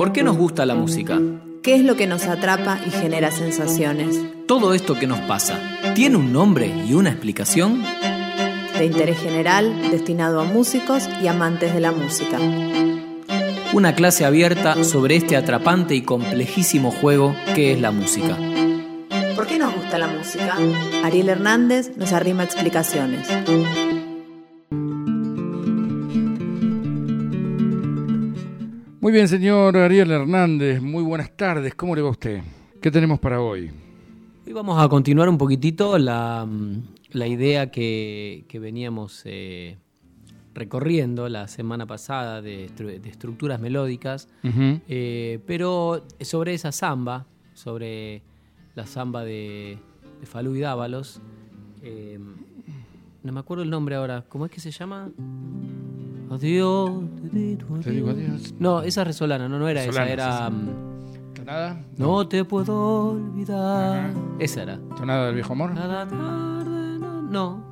¿Por qué nos gusta la música? ¿Qué es lo que nos atrapa y genera sensaciones? Todo esto que nos pasa, ¿tiene un nombre y una explicación? De interés general, destinado a músicos y amantes de la música. Una clase abierta sobre este atrapante y complejísimo juego que es la música. ¿Por qué nos gusta la música? Ariel Hernández nos arrima explicaciones. Muy bien, señor Ariel Hernández, muy buenas tardes. ¿Cómo le va a usted? ¿Qué tenemos para hoy? Hoy vamos a continuar un poquitito la, la idea que, que veníamos eh, recorriendo la semana pasada de, de estructuras melódicas, Ujú. eh, pero sobre esa samba, sobre la samba de, de Falú y Dávalos. eh, no me acuerdo el nombre ahora. ¿Cómo es que se llama? Adiós. te digo adiós. No, esa es resolana, no, no era Resolana, esa, era... sí, sí. mm, ¿Tonada? No te puedo olvidar. Esa era. ¿Tonada del viejo amor? Cada tarde, no. no.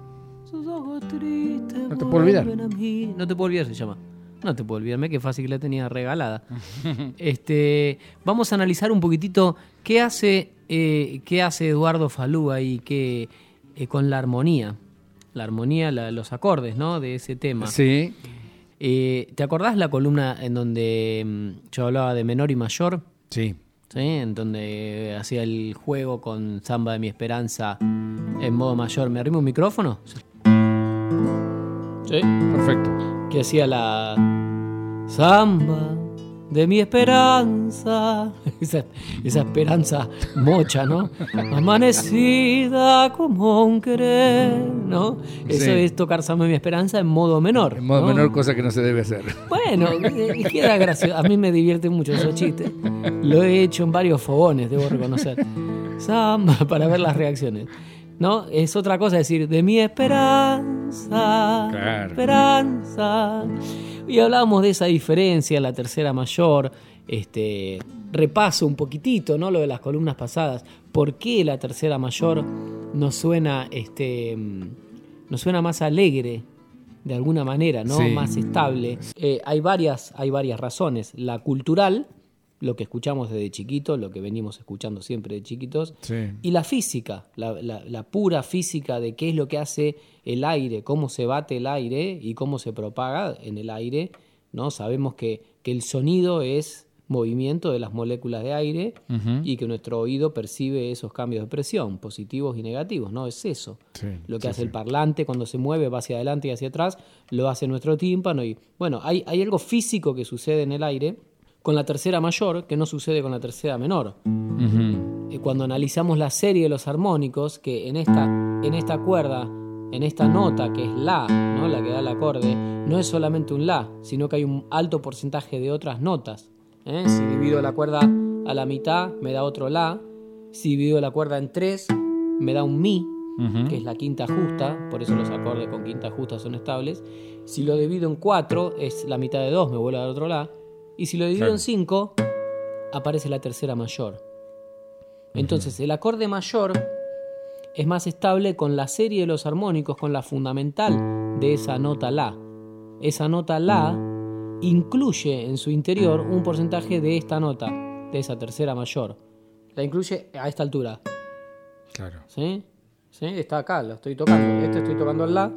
Sus ojos tristes. No te puedo olvidar. No te puedo olvidar se llama. No te puedo olvidarme, qué fácil que la tenía regalada. este, vamos a analizar un poquitito qué hace, eh, qué hace Eduardo Falú ahí que, eh, con la armonía. La armonía, la- los acordes, ¿no? De ese tema. Sí. Eh, ¿Te acordás la columna en donde mm, yo hablaba de menor y mayor? Sí. ¿sí? en donde hacía el juego con Samba de mi Esperanza en modo mayor. ¿Me arrimo un micrófono? Sí. Perfecto. Que hacía la Samba de mi Esperanza. Esa, esa esperanza mocha, ¿no? Amanecida como un querer, ¿no? Eso Sí. es tocar Samba de mi Esperanza en modo menor. En modo ¿no? menor, cosa que no se debe hacer. Bueno, eh, queda gracioso. A mí me divierte mucho esos chistes. Lo he hecho en varios fogones, debo reconocer. Samba, para ver las reacciones. ¿No? Es otra cosa decir, de mi esperanza. Claro. Esperanza. Y hablábamos de esa diferencia, la tercera mayor. Este, repaso un poquitito, ¿no? Lo de las columnas pasadas. ¿Por qué la tercera mayor nos suena, este, nos suena más alegre de alguna manera, ¿no? Sí. Más estable. Eh, hay, varias, hay varias razones. La cultural, lo que escuchamos desde chiquitos, lo que venimos escuchando siempre de chiquitos, Sí. y la física, la, la- la pura física de qué es lo que hace el aire, cómo se bate el aire y cómo se propaga en el aire. ¿no? Sabemos que, que el sonido es movimiento de las moléculas de aire y que nuestro oído percibe esos cambios de presión, positivos y negativos, ¿no? Es eso. Sí, Lo que sí, hace sí. el parlante cuando se mueve, va hacia adelante y hacia atrás, lo hace nuestro tímpano. Y bueno, hay, hay algo físico que sucede en el aire con la tercera mayor que no sucede con la tercera menor. Eh, Cuando analizamos la serie de los armónicos, que en esta, en esta cuerda, en esta nota que es la, ¿no? la que da el acorde, no es solamente un la, sino que hay un alto porcentaje de otras notas. ¿eh? Si divido la cuerda a la mitad, me da otro la. Si divido la cuerda en tres, me da un mi, que es la quinta justa, por eso los acordes con quinta justa son estables. Si lo divido en cuatro, es la mitad de dos, me vuelve a dar otro la. Y si lo divido Claro. en cinco, aparece la tercera mayor. Entonces, el acorde mayor es más estable con la serie de los armónicos, con la fundamental de esa nota la. Esa nota la incluye en su interior un porcentaje de esta nota, de esa tercera mayor. La incluye a esta altura. Claro. ¿Sí? ¿Sí? Está acá, lo estoy tocando. Este estoy tocando el La.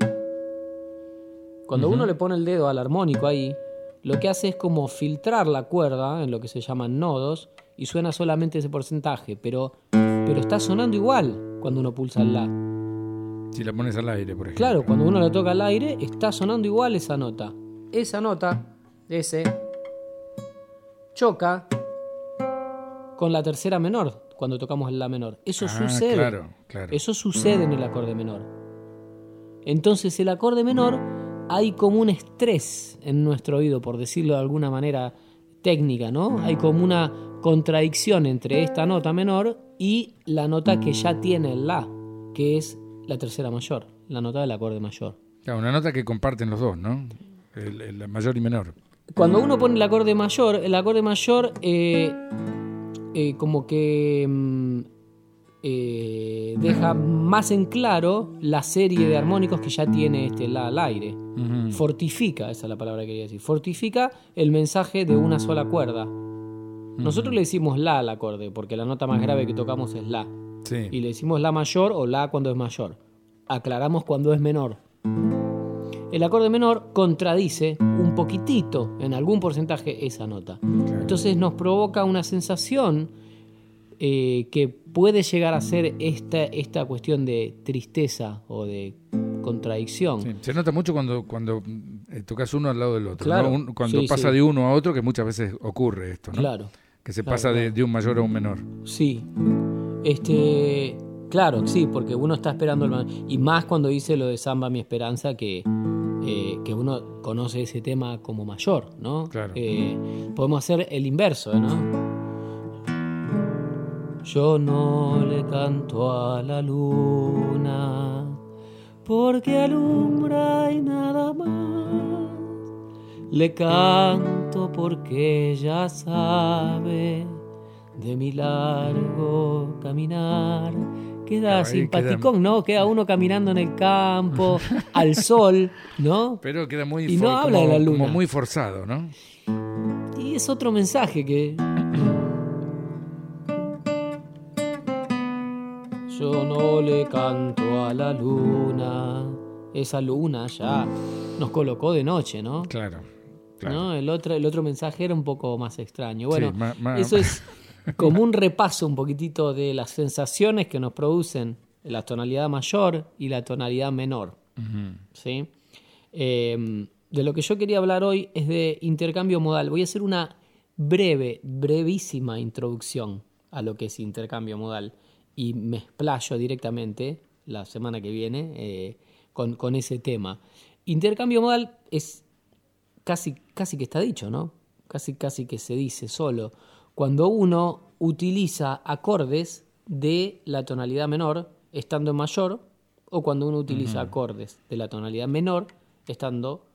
Cuando uno le pone el dedo al armónico ahí, lo que hace es como filtrar la cuerda en lo que se llaman nodos y suena solamente ese porcentaje, pero, pero está sonando igual cuando uno pulsa el La. Si la pones al aire, por ejemplo. Claro, cuando uno lo toca al aire, está sonando igual esa nota. Esa nota, ese, choca con la tercera menor cuando tocamos el La menor. Eso Ah, sucede. claro, claro. Eso sucede en el acorde menor. Entonces el acorde menor hay como un estrés en nuestro oído, por decirlo de alguna manera técnica, ¿no? Hay como una contradicción entre esta nota menor y la nota que ya tiene el La, que es la tercera mayor, la nota del acorde mayor. Claro, una nota que comparten los dos, ¿no? El, el mayor y menor. Cuando uno pone el acorde mayor, el acorde mayor eh, eh, como que mm, eh, deja más en claro la serie de armónicos que ya tiene este la al aire. Fortifica, esa es la palabra que quería decir. Fortifica el mensaje de una sola cuerda. Nosotros le decimos la al acorde, porque la nota más grave que tocamos es la. Sí. Y le decimos la mayor o la cuando es mayor. Aclaramos cuando es menor. El acorde menor contradice un poquitito, en algún porcentaje, esa nota. Entonces nos provoca una sensación eh, que puede llegar a ser esta, esta cuestión de tristeza o de contradicción. Sí, Se nota mucho cuando, cuando eh, tocas uno al lado del otro. Claro. ¿no? Un- cuando Sí, pasa sí. de uno a otro, que muchas veces ocurre esto, ¿no? Claro. Que se Claro, pasa de, claro. de un mayor a un menor. Sí. Este, claro, sí, porque uno está esperando el y más cuando dice lo de Samba mi esperanza que eh, que uno conoce ese tema como mayor, ¿no? Claro. Eh, podemos hacer el inverso, ¿no? Yo no le canto a la luna porque alumbra y nada más. Le canto porque ella sabe de mi largo caminar. Queda Ahí simpaticón, ¿no? Queda uno caminando en el campo, al sol, ¿no? Pero queda muy, Y no habla de la luna. como muy forzado, ¿no? Y es otro mensaje que... Yo no le canto a la luna. Esa luna ya nos colocó de noche, ¿no? Claro. claro. ¿No? El, otro, el otro mensaje era un poco más extraño. Bueno, Sí, ma- ma- eso es como un repaso un poquitito de las sensaciones que nos producen la tonalidad mayor y la tonalidad menor. ¿sí? Eh, de lo que yo quería hablar hoy es de intercambio modal. Voy a hacer una breve, brevísima introducción a lo que es intercambio modal y me explayo directamente la semana que viene eh, con, con ese tema. Intercambio modal es casi, casi que está dicho, ¿no? Casi, casi que se dice solo. Cuando uno utiliza acordes de la tonalidad menor estando en mayor o cuando uno utiliza acordes de la tonalidad menor estando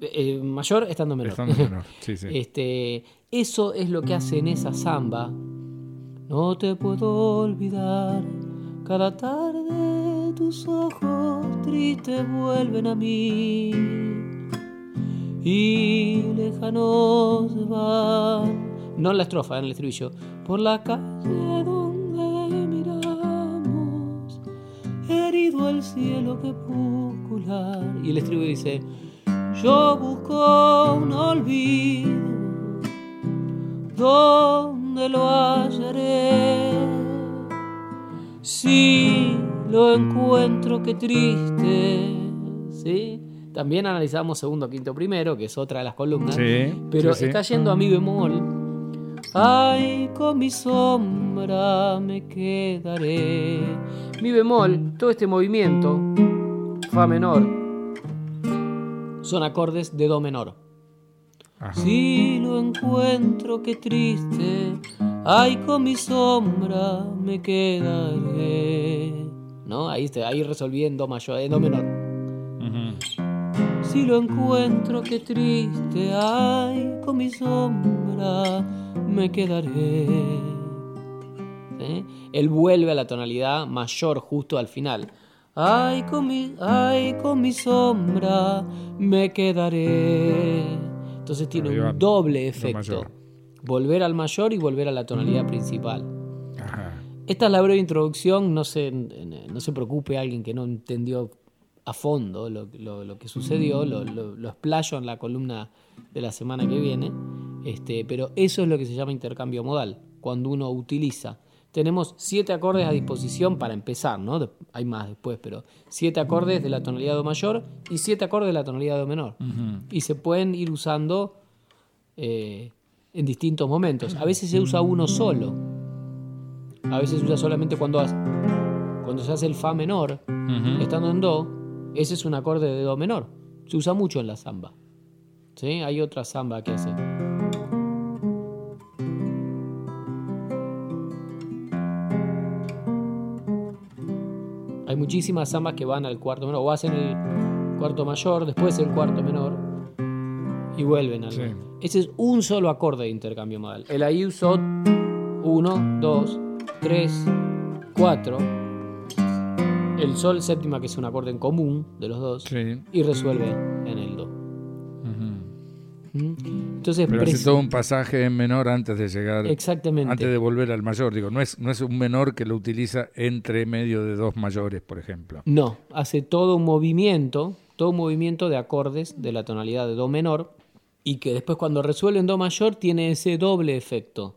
eh, mayor estando menor. Estando menor, sí, sí. Este, eso es lo que hace en esa samba. No te puedo olvidar. Cada tarde tus ojos tristes vuelven a mí y lejanos van. No en la estrofa, en el estribillo. Por la calle donde miramos, herido el cielo crepuscular. Y el estribillo dice: Yo busco un olvido, ¿dónde lo hallaré? Si lo encuentro, qué triste. ¿Sí? También analizamos segundo, quinto, primero, que es otra de las columnas. Sí, Pero sí. está yendo a mi bemol. Ay, con mi sombra me quedaré. Mi bemol, todo este movimiento, fa menor, son acordes de do menor. Ajá. Si lo encuentro, qué triste. Ay, con mi sombra me quedaré. ¿No? Ahí, está, ahí resolviendo mayor, en do menor. Si lo encuentro, qué triste, ay, con mi sombra me quedaré. ¿Sí? Él vuelve a la tonalidad mayor justo al final. Ay, con mi, ay, con mi sombra me quedaré. Entonces tiene Arriba, un doble do efecto. Volver al mayor y volver a la tonalidad principal. Ajá. Esta es la breve introducción, no se, no se preocupe alguien que no entendió a fondo lo, lo- lo que sucedió, lo, lo- lo explayo en la columna de la semana que viene, este, pero eso es lo que se llama intercambio modal, cuando uno utiliza. Tenemos siete acordes a disposición para empezar, ¿no? Hay más después, pero siete acordes de la tonalidad Do mayor y siete acordes de la tonalidad Do menor. Y se pueden ir usando eh, en distintos momentos. A veces se usa uno solo, a veces se usa solamente cuando, hace- cuando se hace el Fa menor, estando en Do, ese es un acorde de Do menor. Se usa mucho en la samba. ¿Sí? Hay otra samba que hace. Muchísimas zambas que van al cuarto menor, o hacen el cuarto mayor, después el cuarto menor, y vuelven al. Sí. Ese es un solo acorde de intercambio modal. El ahí usó 1, 2, 3, 4. El sol séptima, que es un acorde en común de los dos, Sí. y resuelve en el do. ¿Mm? Entonces, Pero hace todo un pasaje en menor antes de llegar, Exactamente. antes de volver al mayor. Digo, no es, no es un menor que lo utiliza entre medio de dos mayores, por ejemplo. No, hace todo un movimiento, todo un movimiento de acordes de la tonalidad de Do menor y que después cuando resuelve en Do mayor tiene ese doble efecto.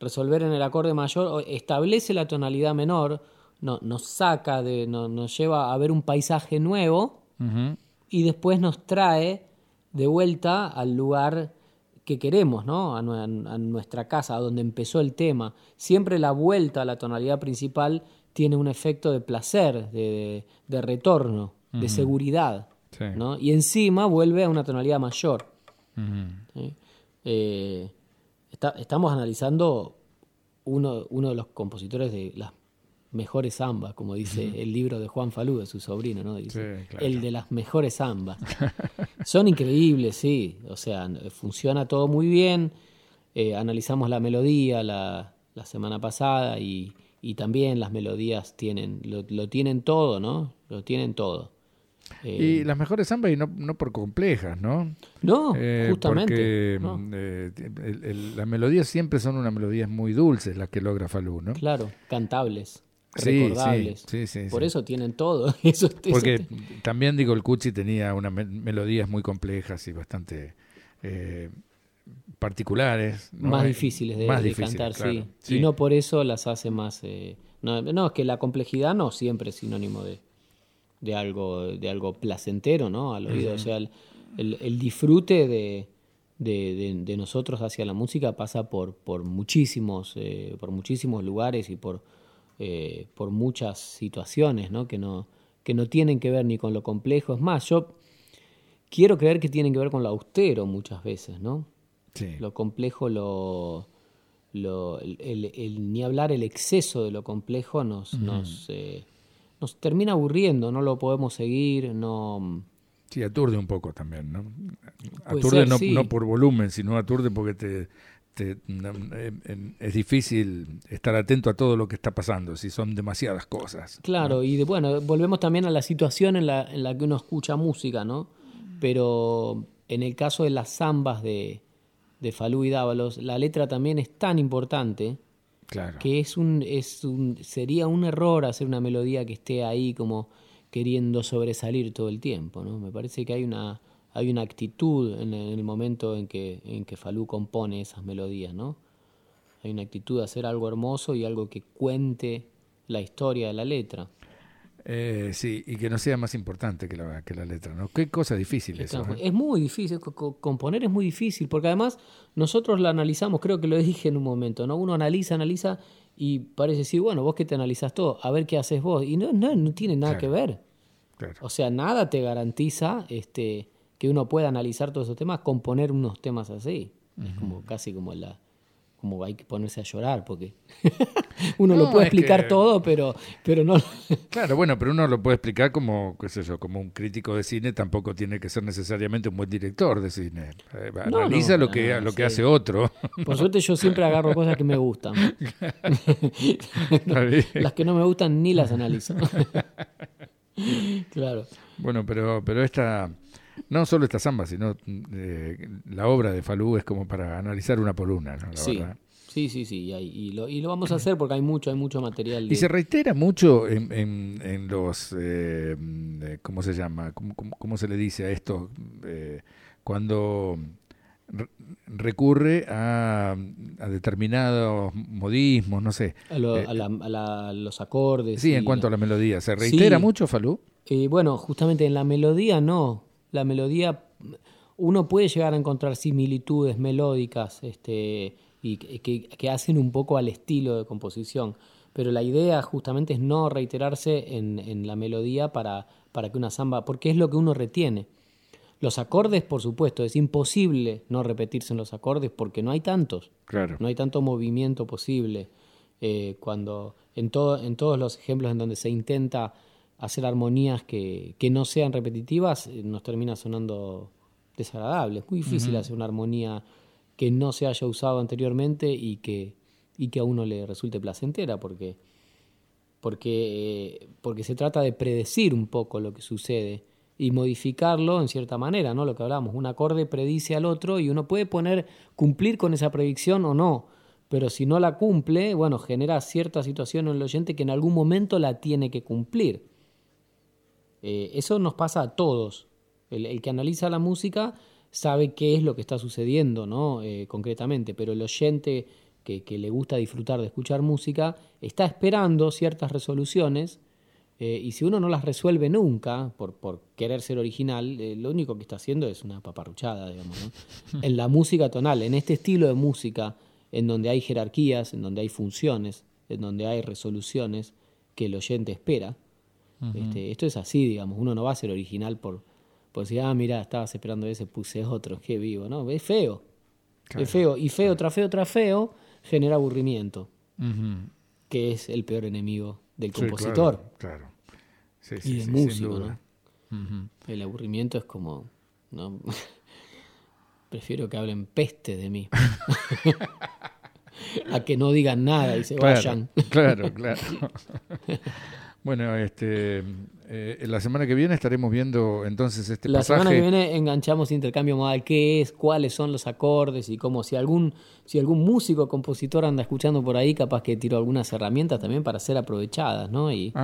Resolver en el acorde mayor establece la tonalidad menor, no, nos saca de, no- nos lleva a ver un paisaje nuevo y después nos trae de vuelta al lugar que queremos, ¿no? A, nue- a nuestra casa, a donde empezó el tema. Siempre la vuelta a la tonalidad principal tiene un efecto de placer, de, de retorno, de seguridad, Sí. ¿no? Y encima vuelve a una tonalidad mayor. Eh, está- estamos analizando uno, uno de los compositores de las mejores zambas, como dice el libro de Juan Falú, de su sobrino, ¿no? Dice, Sí, claro. El de las mejores zambas. Son increíbles, sí. O sea, funciona todo muy bien. Eh, analizamos la melodía la, la semana pasada y, y también las melodías tienen, lo, lo tienen todo, ¿no? Lo tienen todo. Eh, Y las mejores zambas y no, no por complejas, ¿no? no, Eh, justamente. Porque no. mm, eh, el- el- las melodías siempre son unas melodías muy dulces las que logra Falú, ¿no? Claro, cantables, recordables. sí, sí, sí, Por eso tienen todo. Eso, eso Porque te- también digo, el Cuchi tenía unas me- melodías muy complejas y bastante eh, particulares. ¿no? más Eh, difíciles de, más de difíciles, cantar, claro. sí. Sí. Y no por eso las hace más... eh, no, no, es que la complejidad no siempre es sinónimo de, de, algo, de algo placentero, ¿no? Al oído. O sea, el, el- el disfrute de, de, de- de nosotros hacia la música pasa por, por, muchísimos, eh, por muchísimos lugares y por, eh, por muchas situaciones, ¿no? Que, no, que no tienen que ver ni con lo complejo. Es más, yo quiero creer que tienen que ver con lo austero muchas veces, ¿no? Sí. Lo complejo, lo, lo- el, el- el- ni hablar el exceso de lo complejo nos, nos, eh, nos termina aburriendo, no lo podemos seguir, no... Sí, aturde un poco también, ¿no? Aturde ser, no, sí. no por volumen, sino aturde porque te, te- no, eh, es difícil estar atento a todo lo que está pasando, si son demasiadas cosas. Claro, y de- bueno, volvemos también a la situación en la, en la que uno escucha música, ¿no? Pero en el caso de las zambas de, de Falú y Dávalos, la letra también es tan importante Claro. que es un, es un, sería un error hacer una melodía que esté ahí como queriendo sobresalir todo el tiempo, ¿no? Me parece que hay una, hay una actitud en el, en el momento en que, en que Falú compone esas melodías, ¿no? Hay una actitud de hacer algo hermoso y algo que cuente la historia de la letra. Eh, sí, y que no sea más importante que la, que la letra, ¿no? Qué cosa difícil eso. Claro, ¿eh? Es muy difícil, co- co- componer es muy difícil, porque además nosotros la analizamos, creo que lo dije en un momento, ¿no? Uno analiza, analiza y parece decir, bueno, vos que te analizás todo, a ver qué haces vos. Y no, no, no tiene nada Claro. que ver. Claro. O sea, nada te garantiza este, que uno pueda analizar todos esos temas, componer unos temas así. Es como casi como la como hay que ponerse a llorar, porque uno No, lo puede es explicar que- todo, pero, pero no. Claro, bueno, pero uno lo puede explicar como, qué sé yo, como un crítico de cine, tampoco tiene que ser necesariamente un buen director de cine. Eh, No, Analiza no, lo que, lo que sí. hace otro. Por suerte yo siempre agarro cosas que me gustan. Las que no me gustan ni las analizo. claro. Bueno, pero, pero esta, no solo esta samba, sino eh, la obra de Falú es como para analizar una por una, ¿no? La Sí. verdad. Sí, sí, sí. Y, hay- y lo, y lo vamos a hacer porque hay mucho, hay mucho material. Y se reitera mucho en, en, en los, eh, eh, ¿cómo se llama? ¿Cómo, cómo, cómo se le dice a esto? Eh, cuando re- recurre a, a determinados modismos, no sé. a, lo- eh, a la- a la- los acordes. Sí, en cuanto la- a la melodía. ¿Se reitera Sí. mucho, Falú? Eh, bueno, justamente en la melodía no. La melodía, uno puede llegar a encontrar similitudes melódicas este, y que, que- hacen un poco al estilo de composición. Pero la idea justamente es no reiterarse en, en la melodía para, para que una samba, porque es lo que uno retiene. Los acordes, por supuesto, es imposible no repetirse en los acordes porque no hay tantos. Claro. No hay tanto movimiento posible. Eh, cuando en, todo, en todos los ejemplos en donde se intenta hacer armonías que, que no sean repetitivas, eh, nos termina sonando desagradable. Es muy difícil hacer una armonía que no se haya usado anteriormente y que, y que a uno le resulte placentera, porque, porque, porque se trata de predecir un poco lo que sucede y modificarlo en cierta manera, ¿no? Lo que hablamos, un acorde predice al otro y uno puede poner cumplir con esa predicción o no, pero si no la cumple, bueno, genera cierta situación en el oyente que en algún momento la tiene que cumplir. Eh, eso nos pasa a todos. El, que analiza la música sabe qué es lo que está sucediendo, ¿no? Eh, concretamente, pero el oyente que, le gusta disfrutar de escuchar música está esperando ciertas resoluciones eh, y si uno no las resuelve nunca por, por querer ser original, lo único que está haciendo es una paparruchada, digamos. ¿no? en la música tonal, en este estilo de música, en donde hay jerarquías, en donde hay funciones, en donde hay resoluciones que el oyente espera, este, esto es así, digamos, uno no va a ser original por, por decir, ah, mira, estabas esperando ese, puse otro, qué vivo, ¿no? Es feo. Es feo. Y feo, tras feo, tras feo, genera aburrimiento, que es el peor enemigo del compositor. claro, y del músico, ¿no? El aburrimiento es como, ¿no? Prefiero que hablen peste de mí. a que no digan nada y se vayan. Claro, claro. Bueno, este, eh, la semana que viene estaremos viendo entonces este la pasaje. La semana que viene enganchamos intercambio modal, qué es, cuáles son los acordes y cómo si algún si algún músico compositor anda escuchando por ahí, capaz que tiro algunas herramientas también para ser aprovechadas, ¿no? Y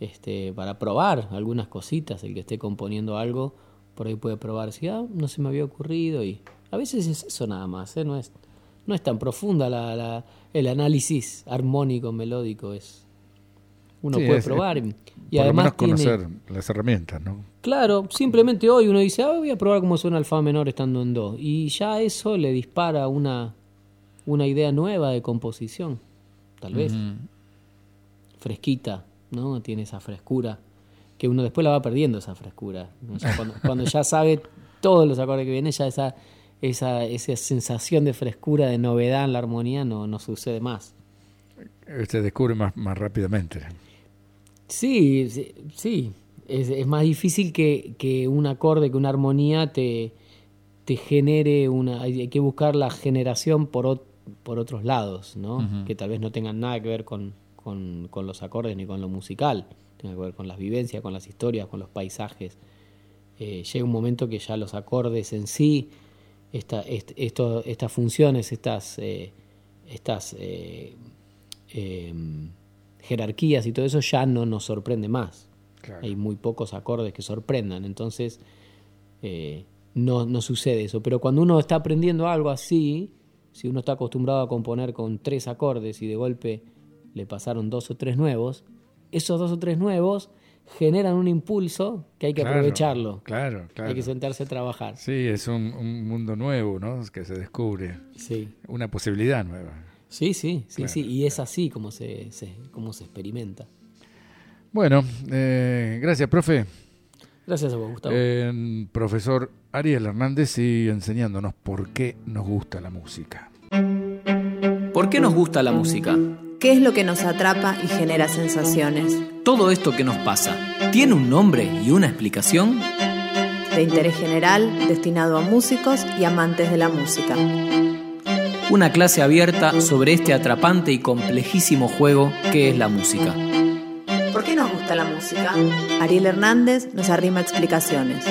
este para probar algunas cositas, el que esté componiendo algo, por ahí puede probar si ah, no se me había ocurrido y a veces es eso nada más, ¿eh? no es no es tan profunda la, la, el análisis armónico melódico es uno puede probar. y además conocer las herramientas, ¿no? Claro, simplemente hoy uno dice, ah, voy a probar cómo suena el fa menor estando en do. Y ya eso le dispara una, una idea nueva de composición, tal vez. Fresquita, ¿no? Tiene esa frescura. Que uno después la va perdiendo esa frescura. cuando, ya sabe todos los acordes que vienen, ya esa, esa, esa sensación de frescura, de novedad en la armonía no, no sucede más. Usted descubre más, más rápidamente. Sí, sí, Es, más difícil que, un acorde, que una armonía te, te genere una... Hay que buscar la generación por, por otros lados, ¿no? Que tal vez no tengan nada que ver con, los acordes ni con lo musical. Tiene que ver con las vivencias, con las historias, con los paisajes. Eh, llega un momento que ya los acordes en sí, esta, esto, estas funciones, estas... Eh, estas eh, em, jerarquías y todo eso ya no nos sorprende más. Hay muy pocos acordes que sorprendan, entonces eh, no, no sucede eso. Pero cuando uno está aprendiendo algo así, si uno está acostumbrado a componer con tres acordes y de golpe le pasaron dos o tres nuevos, esos dos o tres nuevos generan un impulso que hay que aprovecharlo. Claro, claro. Hay que sentarse a trabajar. Sí, es un, mundo nuevo, ¿no? Que se descubre. Sí. Una posibilidad nueva. Sí, sí, sí, sí, y es así como se, se se experimenta. Bueno, eh, gracias, profe. Gracias a vos, Gustavo. profesor Ariel Hernández sigue enseñándonos por qué nos gusta la música. ¿Por qué nos gusta la música? ¿Qué es lo que nos atrapa y genera sensaciones? Todo esto que nos pasa, ¿tiene un nombre y una explicación? De interés general, destinado a músicos y amantes de la música una clase abierta sobre este atrapante y complejísimo juego que es la música. ¿Por qué nos gusta la música? Ariel Hernández nos arrima explicaciones.